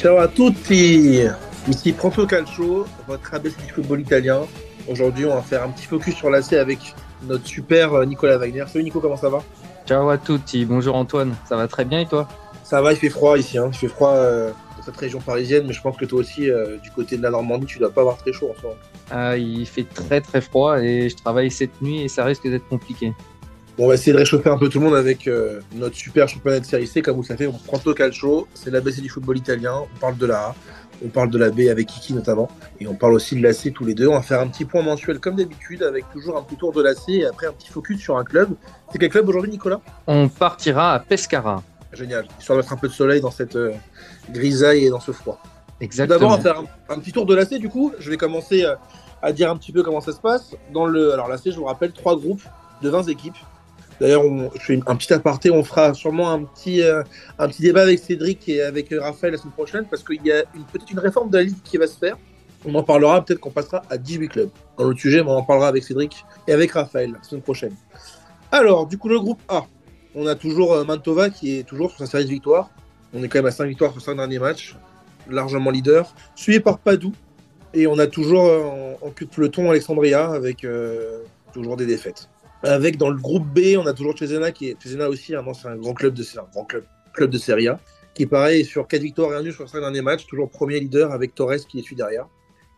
Ciao à tutti Ici Pronto Calcio, votre ABC du football italien. Aujourd'hui, on va faire un petit focus sur l'AC avec notre super euh, Nicolas Wagner. Salut Nico, comment ça va? Ciao à tutti, bonjour Antoine, ça va très bien et toi? Ça va, il fait froid ici, hein. il fait froid euh, dans cette région parisienne, mais je pense que toi aussi, euh, du côté de la Normandie, tu dois pas avoir très chaud en ce moment. Ah, Il fait très très froid et je travaille cette nuit et ça risque d'être compliqué. On va essayer de réchauffer un peu tout le monde avec euh, notre super championnat de série C. Comme vous le savez, on prend au calcio, c'est l'ABC du football italien. On parle de la A, on parle de la B avec Kiki notamment, et on parle aussi de l'AC tous les deux. On va faire un petit point mensuel comme d'habitude, avec toujours un petit tour de l'AC et après un petit focus sur un club. C'est quel club aujourd'hui, Nicolas? On partira à Pescara. Génial, histoire de mettre un peu de soleil dans cette euh, grisaille et dans ce froid. Exactement. D'abord, on va faire un, un petit tour de l'AC du coup. Je vais commencer euh, à dire un petit peu comment ça se passe. Dans le, alors l'AC, je vous rappelle, trois groupes de 20 équipes. D'ailleurs, je fais un petit aparté. On fera sûrement un petit, euh, un petit débat avec Cédric et avec euh, Raphaël la semaine prochaine parce qu'il y a peut-être une réforme de la Ligue qui va se faire. On en parlera, peut-être qu'on passera à 18 clubs. Dans le sujet, mais on en parlera avec Cédric et avec Raphaël la semaine prochaine. Alors, du coup, le groupe A, on a toujours euh, Mantova qui est toujours sur sa série de victoires. On est quand même à 5 victoires sur 5 derniers matchs, largement leader. Suivi par Padoue. Et on a toujours en, en queue de peloton Alexandria avec toujours des défaites. Avec dans le groupe B, on a toujours Cesena qui est Cesena aussi, hein, c'est un grand club de grand club, de Serie A, qui pareil sur 4 victoires et un nul sur 5 derniers matchs, toujours premier leader avec Torres qui est suit derrière.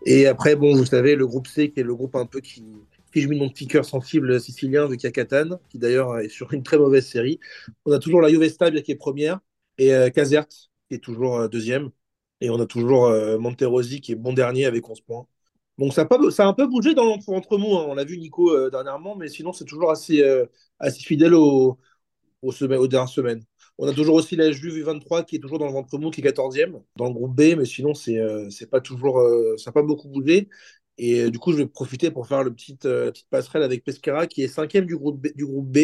Et après, bon, vous savez, le groupe C qui est le groupe un peu qui fiche mon petit cœur sensible sicilien avec Catane, qui d'ailleurs est sur une très mauvaise série. On a toujours la Juve qui est première et euh, Casert qui est toujours euh, deuxième. Et on a toujours euh, Monterosi qui est bon dernier avec 11 points. Donc ça a, un peu bougé dans l'entre entre nous. hein. On l'a vu Nico euh, dernièrement, mais sinon c'est toujours assez, euh, fidèle aux, dernières semaines. On a toujours aussi la Juve 23 qui est toujours dans le ventre mou, qui est 14e dans le groupe B, mais sinon c'est euh, pas toujours, ça n'a pas beaucoup bougé. Et du coup, je vais profiter pour faire le petit, la petite passerelle avec Pescara qui est cinquième du groupe B,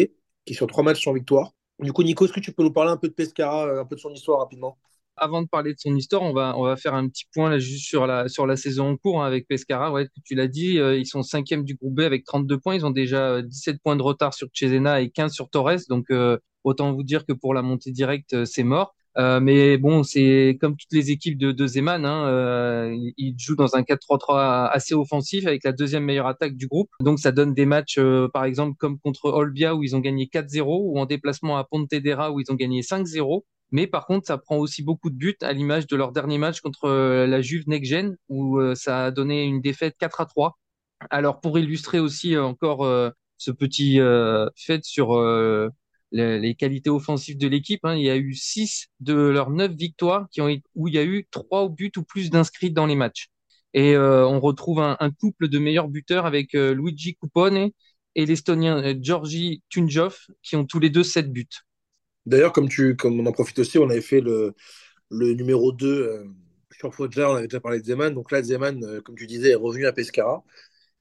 qui est sur trois matchs sans victoire. Du coup, Nico, est-ce que tu peux nous parler un peu de Pescara, un peu de son histoire rapidement? Avant de parler de son histoire, on va, on va faire un petit point juste sur la, sur la saison en cours hein, avec Pescara. Ouais, tu l'as dit, euh, ils sont cinquième du groupe B avec 32 points. Ils ont déjà euh, 17 points de retard sur Cesena et 15 sur Torres. Donc, euh, autant vous dire que pour la montée directe, euh, c'est mort. Euh, mais bon, c'est comme toutes les équipes de, de Zeman, hein, euh, ils jouent dans un 4-3-3 assez offensif avec la deuxième meilleure attaque du groupe. Donc ça donne des matchs, euh, par exemple, comme contre Olbia où ils ont gagné 4-0 ou en déplacement à Pontedera où ils ont gagné 5-0. Mais par contre, ça prend aussi beaucoup de buts à l'image de leur dernier match contre euh, la Juve Next Gen où euh, ça a donné une défaite 4 à 3. Alors pour illustrer aussi euh, encore ce petit fait sur les, qualités offensives de l'équipe, hein, il y a eu 6 de leurs 9 victoires où il y a eu 3 buts ou plus d'inscrits dans les matchs. Et on retrouve un, couple de meilleurs buteurs avec Luigi Cupone et l'Estonien Georgi Tunjov qui ont tous les deux 7 buts. D'ailleurs, comme, tu, comme on en profite aussi, on avait fait le, le numéro 2 euh, sur Foggia, on avait déjà parlé de Zeman. Donc là, Zeman, euh, comme tu disais, est revenu à Pescara.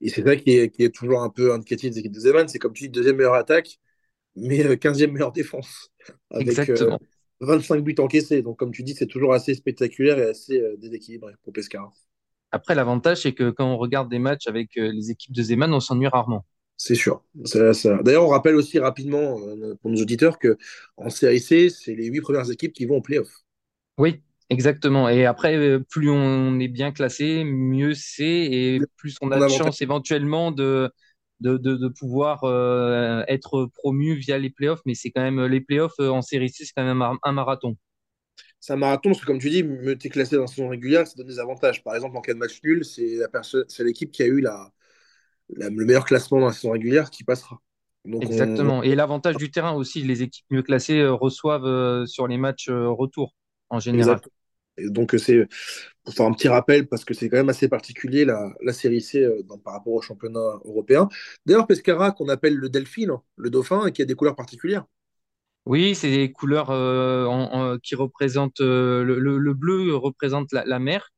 Et c'est ça qui est, qui est toujours un peu indicatif des équipes de Zeman. C'est comme tu dis, deuxième meilleure attaque, mais euh, 15e meilleure défense. Avec euh, Exactement. 25 buts encaissés. Donc, comme tu dis, c'est toujours assez spectaculaire et assez euh, déséquilibré pour Pescara. Après, l'avantage, c'est que quand on regarde des matchs avec euh, les équipes de Zeman, on s'ennuie rarement. C'est sûr. Ça- ça- D'ailleurs, on rappelle aussi rapidement euh, pour nos auditeurs que en Série C, c'est les huit premières équipes qui vont en playoff. Oui, exactement. Et après, euh, plus on est bien classé, mieux c'est, et plus on a de chance éventuellement de, de, de, de pouvoir euh, être promu via les playoffs. Mais c'est quand même les playoffs en série C, c'est quand même un, marathon. C'est un marathon parce que, comme tu dis, mieux t'es classé dans la saison régulière, ça donne des avantages. Par exemple, en cas de match nul, c'est la personne, c'est l'équipe qui a eu la, la- le meilleur classement dans la saison régulière qui passera. Donc, on, Exactement. Et l'avantage du terrain aussi, les équipes mieux classées euh, reçoivent euh, sur les matchs euh, retour en général. exact. Et donc, c'est pour faire un petit rappel parce que c'est quand même assez particulier la, la série C dans- par rapport au championnat européen. D'ailleurs, Pescara, qu'on appelle le Delphine, le dauphin, et qui a des couleurs particulières. Oui, c'est des couleurs euh, en- en- qui représentent euh, le, le- le bleu représente la, la mer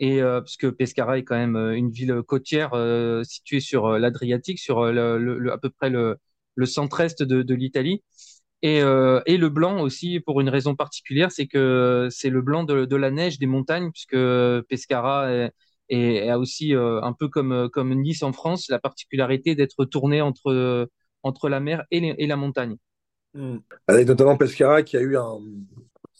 et euh, parce que Pescara est quand même euh, une ville côtière euh, située sur euh, l'Adriatique, sur le, le- le- à peu près le, le centre-est de, de l'Italie. Et, euh, et le blanc aussi pour une raison particulière, c'est que c'est le blanc de, de la neige des montagnes puisque Pescara est, est- a aussi euh, un peu comme comme Nice en France la particularité d'être tourné entre entre la mer et, les- et la montagne. Mm. Avec notamment Pescara qui a eu un,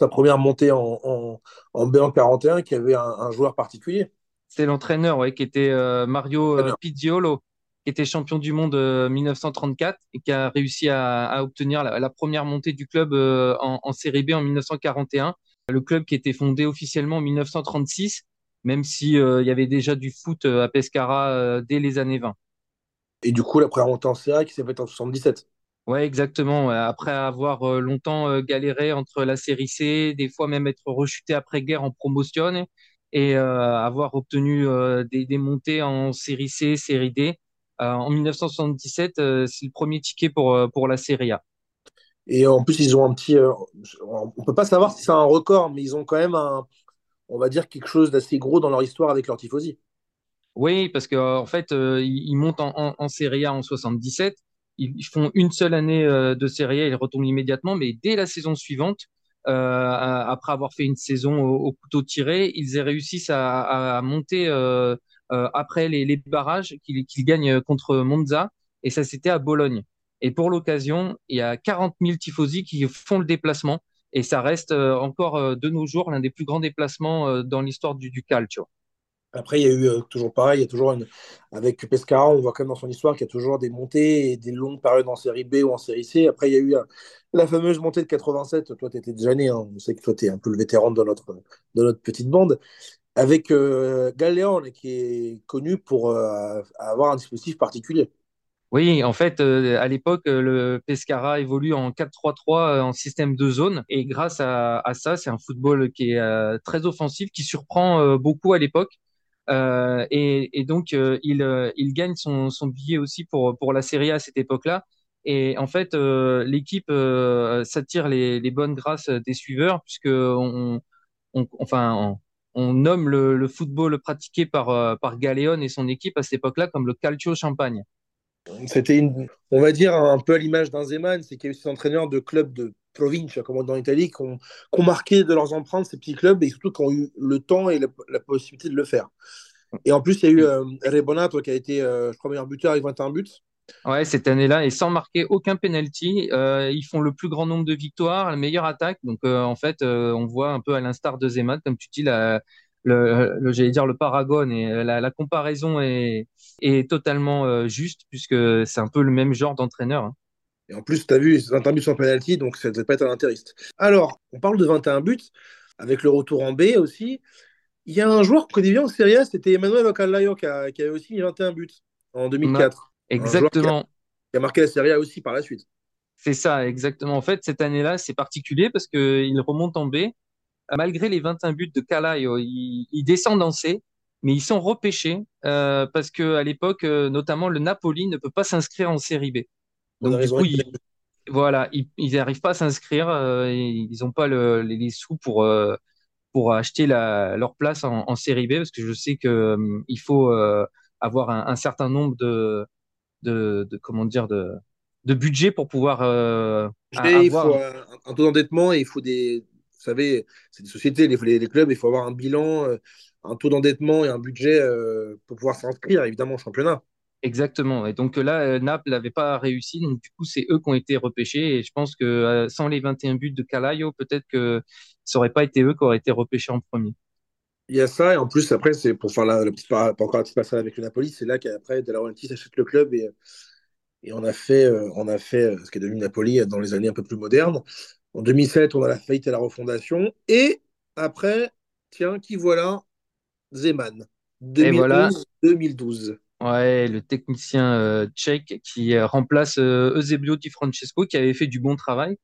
sa première montée en, en, en B41 qui avait un, joueur particulier. C'est l'entraîneur, ouais, qui était Mario Pizziolo qui était champion du monde 1934 et qui a réussi à, obtenir la, première montée du club en, en, Série B en 1941. Le club qui était fondé officiellement en 1936 même si euh, il y avait déjà du foot euh, à Pescara euh, dès les années 20. Et du coup, la première montée en CA qui s'est faite en 77. Ouais, exactement. Après avoir longtemps galéré entre la série C, des fois même être rechuté après-guerre en promotion et avoir obtenu des, montées en série C, série D. en 1977, c'est le premier ticket pour, pour la série A. Et en plus, ils ont un petit. on peut pas savoir si c'est un record, mais ils ont quand même un, on va dire, quelque chose d'assez gros dans leur histoire avec leur tifosi. Oui, parce qu'en en fait, euh, ils, montent en, en, Serie A en 77. Ils, font une seule année euh, de Serie A, ils retournent immédiatement, mais dès la saison suivante, euh, après avoir fait une saison au, couteau tiré, ils réussissent à, monter après les, barrages qu'ils gagnent contre Monza, et ça c'était à Bologne. Et pour l'occasion, il y a 40 000 tifosi qui font le déplacement et ça reste euh, encore euh, de nos jours l'un des plus grands déplacements euh, dans l'histoire du calcio. Après, il y a eu toujours pareil, il y a toujours une... avec Pescara, on voit quand même dans son histoire qu'il y a toujours des montées et des longues périodes en série B ou en série C. Après, il y a eu la fameuse montée de 87. Toi, tu étais déjà né, hein. on sait que toi, tu es un peu le vétéran de notre, de notre petite bande. Avec euh, qui est connu pour avoir un dispositif particulier. Oui, en fait, euh, à l'époque, euh, le Pescara évolue en 4-3-3 euh, en système de zone. Et grâce à, ça, c'est un football qui est très offensif, qui surprend beaucoup à l'époque. Et, donc, il, il gagne son, billet aussi pour, la Serie A à cette époque-là. Et en fait, l'équipe s'attire les, bonnes grâces des suiveurs, puisque on, enfin, on, nomme le, football pratiqué par, par Galéon et son équipe à cette époque-là comme le Calcio Champagne. C'était, on va dire, un peu à l'image d'un Zeman, c'est qu'il y a eu de clubs de province, comme dans l'Italie, qui ont, marqué de leurs empreintes ces petits clubs et surtout qui ont eu le temps et la, possibilité de le faire. Et en plus, il y a eu euh, Rebonato qui a été, euh, je crois, meilleur buteur avec 21 buts. Ouais, cette année-là, et sans marquer aucun penalty, euh, ils font le plus grand nombre de victoires, la meilleure attaque. Donc, en fait, on voit un peu à l'instar de Zeman, comme tu dis, le, j'allais dire le paragone et la, comparaison est, totalement euh, juste puisque c'est un peu le même genre d'entraîneur. Hein. Et en plus, tu as vu, 21 buts sans penalty, donc ça ne devait pas être un intériste. Alors, on parle de 21 buts, avec le retour en B aussi. Il y a un joueur bien en Serie A, c'était Emmanuel Ocalayo qui, qui, avait aussi mis 21 buts en 2004. Exactement. Qui a, marqué la Serie A aussi par la suite. C'est ça, exactement. En fait, cette année-là, c'est particulier parce qu'il remonte en B malgré les 21 buts de Calaio, ils, ils, descendent en C, mais ils sont repêchés euh, parce que à l'époque, euh, notamment le Napoli ne peut pas s'inscrire en série B. Donc du coup, ils, voilà, ils n'arrivent pas à s'inscrire, euh, ils n'ont pas le, les, sous pour pour acheter la, leur place en, en, série B parce que je sais que il faut avoir un, un, certain nombre de, de, de comment dire de de budget pour pouvoir avoir... il faut un taux d'endettement et il faut des, vous savez, c'est des sociétés, les, les, clubs, il faut avoir un bilan, euh, un taux d'endettement et un budget euh, pour pouvoir s'inscrire, évidemment, au championnat. Exactement. Et donc là, euh, Naples n'avait pas réussi. Donc du coup, c'est eux qui ont été repêchés. Et je pense que sans les 21 buts de Calayo, peut-être que ça n'aurait pas été eux qui auraient été repêchés en premier. Il y a ça. Et en plus, après, c'est pour faire la, le petit, pas encore un petit passage avec le Napoli, c'est là qu'après, De La Laurentiis s'achète le club et, et on a fait, on a fait ce qui est devenu Napoli dans les années un peu plus modernes. En 2007, on a la faillite et la refondation. Et après, tiens, qui voilà? Zeman. 2012. Ouais, le technicien euh, tchèque qui euh, remplace euh, Eusebio Di Francesco, qui avait fait du bon travail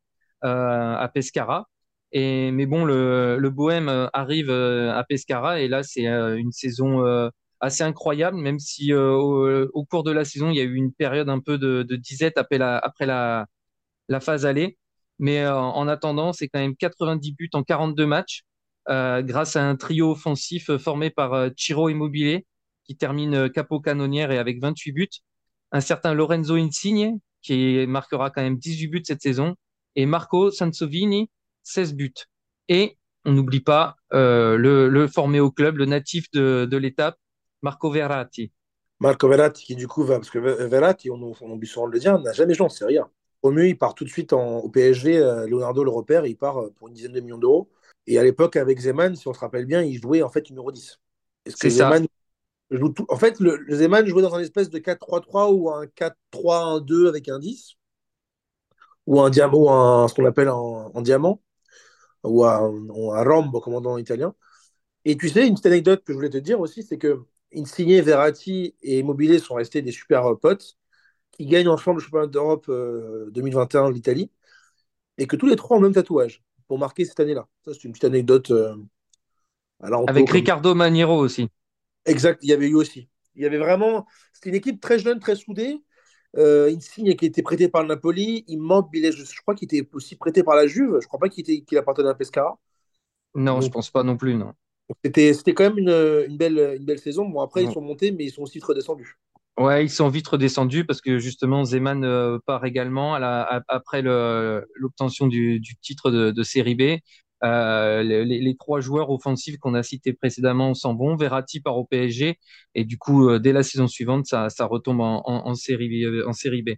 à Pescara. Et, mais bon, le, Bohème arrive à Pescara et là, c'est une saison assez incroyable, même si au, cours de la saison, il y a eu une période un peu de, disette après la, phase allée. Mais en attendant, c'est quand même 90 buts en 42 matchs, grâce à un trio offensif formé par Ciro Immobilier, qui termine capo canonnière et avec 28 buts. Un certain Lorenzo Insigne, qui marquera quand même 18 buts cette saison. Et Marco Sansovini, 16 buts. Et on n'oublie pas le, le, formé au club, le natif de, de l'étape, Marco Verratti. Marco Verratti, qui du coup va, parce que Verratti, on, on oublie souvent de le dire, n'a jamais joué en Serie A. promu, il part tout de suite au PSG. Leonardo le repère, il part pour une dizaine de millions d'euros. Et à l'époque, avec Zeman, si on se rappelle bien, il jouait en fait numéro 10. C'est ça. Joue tout... En fait, le, Zeman jouait dans un espèce de 4-3-3 ou un 4-3-1-2 avec un 10. Ou un diamant, un, ce qu'on appelle un, diamant. Ou un, un rombo, comme on dit en italien. Et tu sais, une petite anecdote que je voulais te dire aussi, c'est que Insigne, Verratti et Immobilier sont restés des super potes qui gagnent ensemble le championnat d'Europe 2021 l'Italie et que tous les trois ont le même tatouage pour marquer cette année-là. Ça, c'est une petite anecdote. Euh, Avec Ricardo Maniero aussi. Exact, il y avait eu aussi. Il y avait vraiment. C'était une équipe très jeune, très soudée. Euh, Insigne qui était prêté par le Napoli. Il manque Billet, je, crois qu'il était aussi prêté par la Juve. Je crois pas qu'il qu'il appartenait à Pescara. Non, je pense pas non plus, non. C'était quand même une, belle, une belle saison. Bon, après, ils sont montés, mais ils sont aussi redescendus. Ouais, ils sont vite redescendus parce que justement Zeman euh, part également à la, après l'obtention du, du, titre de, de série B. Euh, les, trois joueurs offensifs qu'on a cités précédemment s'en vont. Verratti part au PSG et du coup, euh, dès la saison suivante, ça, retombe en, en, en, série, B.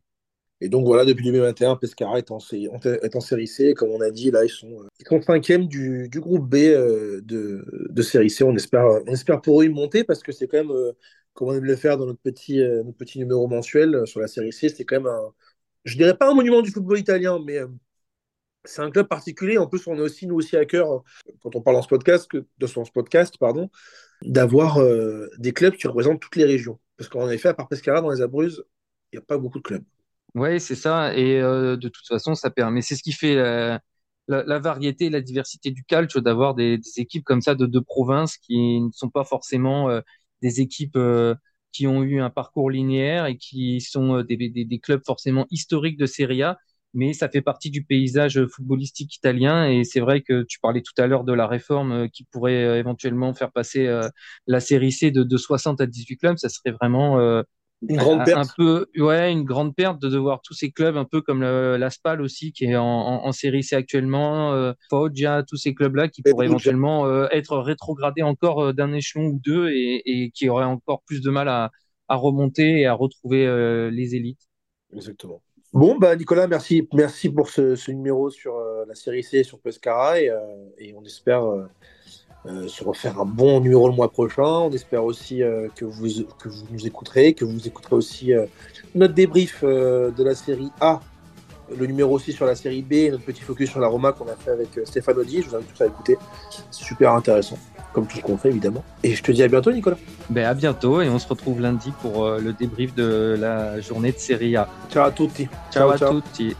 Et donc voilà, depuis 2021, Pescara est en, est en série C. Comme on a dit, là, ils sont, ils sont cinquième du, groupe B de, de série C. On espère, on espère pour eux une montée parce que c'est quand même comme on aime le faire dans notre petit, euh, notre petit numéro mensuel euh, sur la série C. C'est quand même un, je dirais pas un monument du football italien, mais euh, c'est un club particulier. En plus, on est aussi, nous aussi, à cœur, quand on parle dans ce podcast, de ce podcast, pardon, d'avoir des clubs qui représentent toutes les régions. Parce qu'en effet, à part Pescara, dans les Abruzzes, il n'y a pas beaucoup de clubs. Oui, c'est ça. Et de toute façon, ça permet. C'est ce qui fait la, variété la diversité du calcio, d'avoir des, équipes comme ça de deux provinces qui ne sont pas forcément des équipes euh, qui ont eu un parcours linéaire et qui sont euh, des, clubs forcément historiques de Serie A, mais ça fait partie du paysage footballistique italien. Et c'est vrai que tu parlais tout à l'heure de la réforme euh, qui pourrait éventuellement faire passer la Série C de, de 60 à 18 clubs. Ça serait vraiment une grande perte. Un peu, ouais, une grande perte de devoir tous ces clubs, un peu comme la Spal aussi, qui est en, en, série C actuellement, euh, Foggia, tous ces clubs-là qui pourraient éventuellement euh, être rétrogradés encore euh, d'un échelon ou deux et, et, qui auraient encore plus de mal à, à remonter et à retrouver euh, les élites. Exactement. Bon, bah Nicolas, merci, merci pour ce, numéro sur la série C sur Pescara et, et on espère euh, se refaire un bon numéro le mois prochain. On espère aussi euh, que, vous, que vous nous écouterez, que vous écouterez aussi euh, notre débrief de la série A, le numéro aussi sur la série B notre petit focus sur la Roma qu'on a fait avec Stéphane Audi. Je vous invite tous à écouter. C'est super intéressant, comme tout ce qu'on fait évidemment. Et je te dis à bientôt, Nicolas. Ben, à bientôt et on se retrouve lundi pour le débrief de la journée de série A. Ciao à tutti. ciao. ciao. à tutti.